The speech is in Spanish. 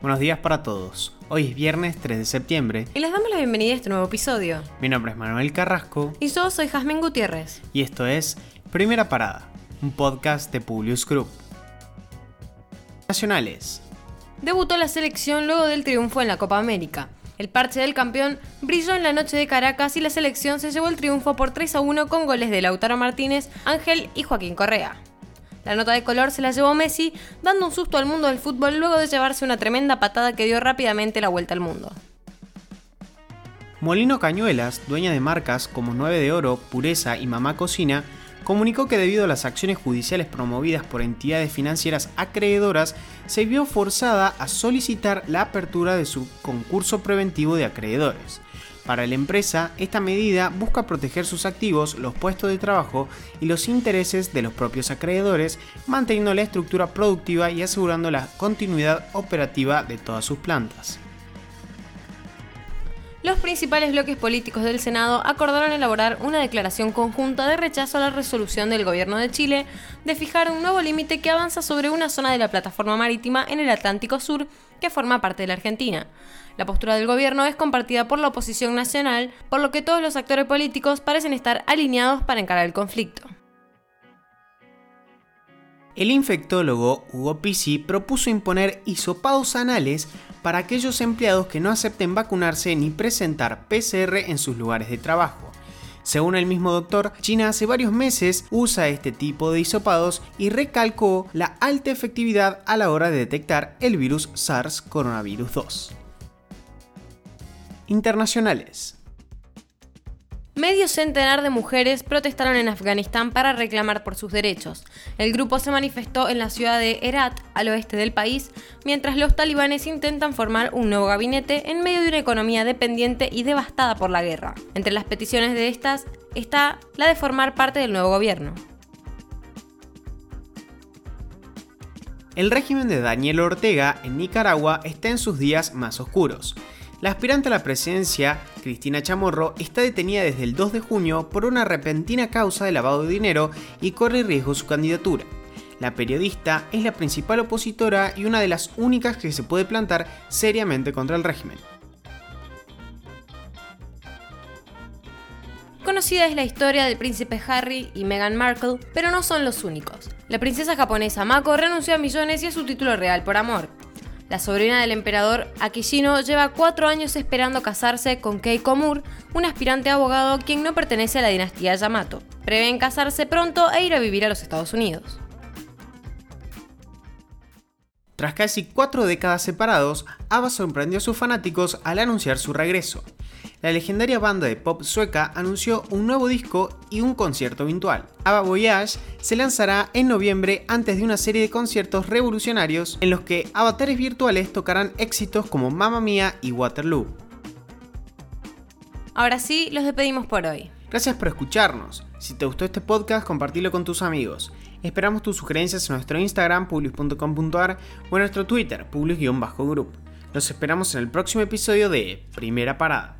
Buenos días para todos. Hoy es viernes 3 de septiembre. Y les damos la bienvenida a este nuevo episodio. Mi nombre es Manuel Carrasco. Y yo soy Jazmín Gutiérrez. Y esto es Primera Parada, un podcast de Publius Group. Nacionales. Debutó la selección luego del triunfo en la Copa América. El parche del campeón brilló en la noche de Caracas y la selección se llevó el triunfo por 3 a 1 con goles de Lautaro Martínez, Ángel y Joaquín Correa. La nota de color se la llevó Messi, dando un susto al mundo del fútbol luego de llevarse una tremenda patada que dio rápidamente la vuelta al mundo. Molino Cañuelas, dueña de marcas como 9 de Oro, Pureza y Mamá Cocina, comunicó que debido a las acciones judiciales promovidas por entidades financieras acreedoras, se vio forzada a solicitar la apertura de su concurso preventivo de acreedores. Para la empresa, esta medida busca proteger sus activos, los puestos de trabajo y los intereses de los propios acreedores, manteniendo la estructura productiva y asegurando la continuidad operativa de todas sus plantas. Los principales bloques políticos del Senado acordaron elaborar una declaración conjunta de rechazo a la resolución del gobierno de Chile de fijar un nuevo límite que avanza sobre una zona de la plataforma marítima en el Atlántico Sur que forma parte de la Argentina. La postura del gobierno es compartida por la oposición nacional, por lo que todos los actores políticos parecen estar alineados para encarar el conflicto. El infectólogo Hugo Pisi propuso imponer hisopados anales para aquellos empleados que no acepten vacunarse ni presentar PCR en sus lugares de trabajo. Según el mismo doctor, China hace varios meses usa este tipo de hisopados y recalcó la alta efectividad a la hora de detectar el virus SARS coronavirus 2. Internacionales. Medio centenar de mujeres protestaron en Afganistán para reclamar por sus derechos. El grupo se manifestó en la ciudad de Herat, al oeste del país, mientras los talibanes intentan formar un nuevo gabinete en medio de una economía dependiente y devastada por la guerra. Entre las peticiones de estas está la de formar parte del nuevo gobierno. El régimen de Daniel Ortega en Nicaragua está en sus días más oscuros. La aspirante a la presidencia, Cristina Chamorro, está detenida desde el 2 de junio por una repentina causa de lavado de dinero y corre riesgo su candidatura. La periodista es la principal opositora y una de las únicas que se puede plantar seriamente contra el régimen. Conocida es la historia del príncipe Harry y Meghan Markle, pero no son los únicos. La princesa japonesa Mako renunció a millones y a su título real por amor. La sobrina del emperador Akishino lleva cuatro años esperando casarse con Keiko Moore, un aspirante abogado quien no pertenece a la dinastía Yamato. Prevén casarse pronto e ir a vivir a los Estados Unidos. Tras casi cuatro décadas separados, ABBA sorprendió a sus fanáticos al anunciar su regreso la legendaria banda de pop sueca anunció un nuevo disco y un concierto virtual. ABBA Voyage se lanzará en noviembre antes de una serie de conciertos revolucionarios en los que avatares virtuales tocarán éxitos como Mamma Mia y Waterloo. Ahora sí, los despedimos por hoy. Gracias por escucharnos. Si te gustó este podcast, compartilo con tus amigos. Esperamos tus sugerencias en nuestro Instagram, publius.com.ar o en nuestro Twitter, publius-group. Los esperamos en el próximo episodio de Primera Parada.